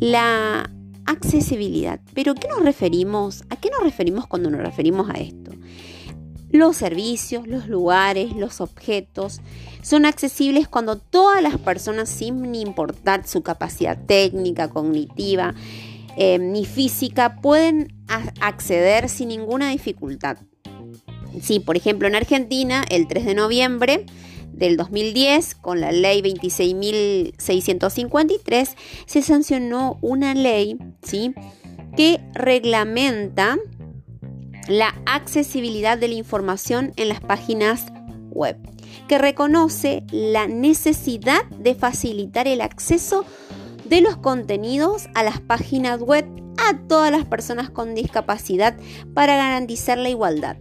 la accesibilidad. Pero ¿qué nos referimos? ¿A qué nos referimos cuando nos referimos a esto? Los servicios, los lugares, los objetos son accesibles cuando todas las personas, sin importar su capacidad técnica, cognitiva eh, ni física, pueden acceder sin ninguna dificultad. Sí, por ejemplo, en Argentina, el 3 de noviembre del 2010, con la ley 26.653, se sancionó una ley ¿sí? que reglamenta la accesibilidad de la información en las páginas web, que reconoce la necesidad de facilitar el acceso de los contenidos a las páginas web a todas las personas con discapacidad para garantizar la igualdad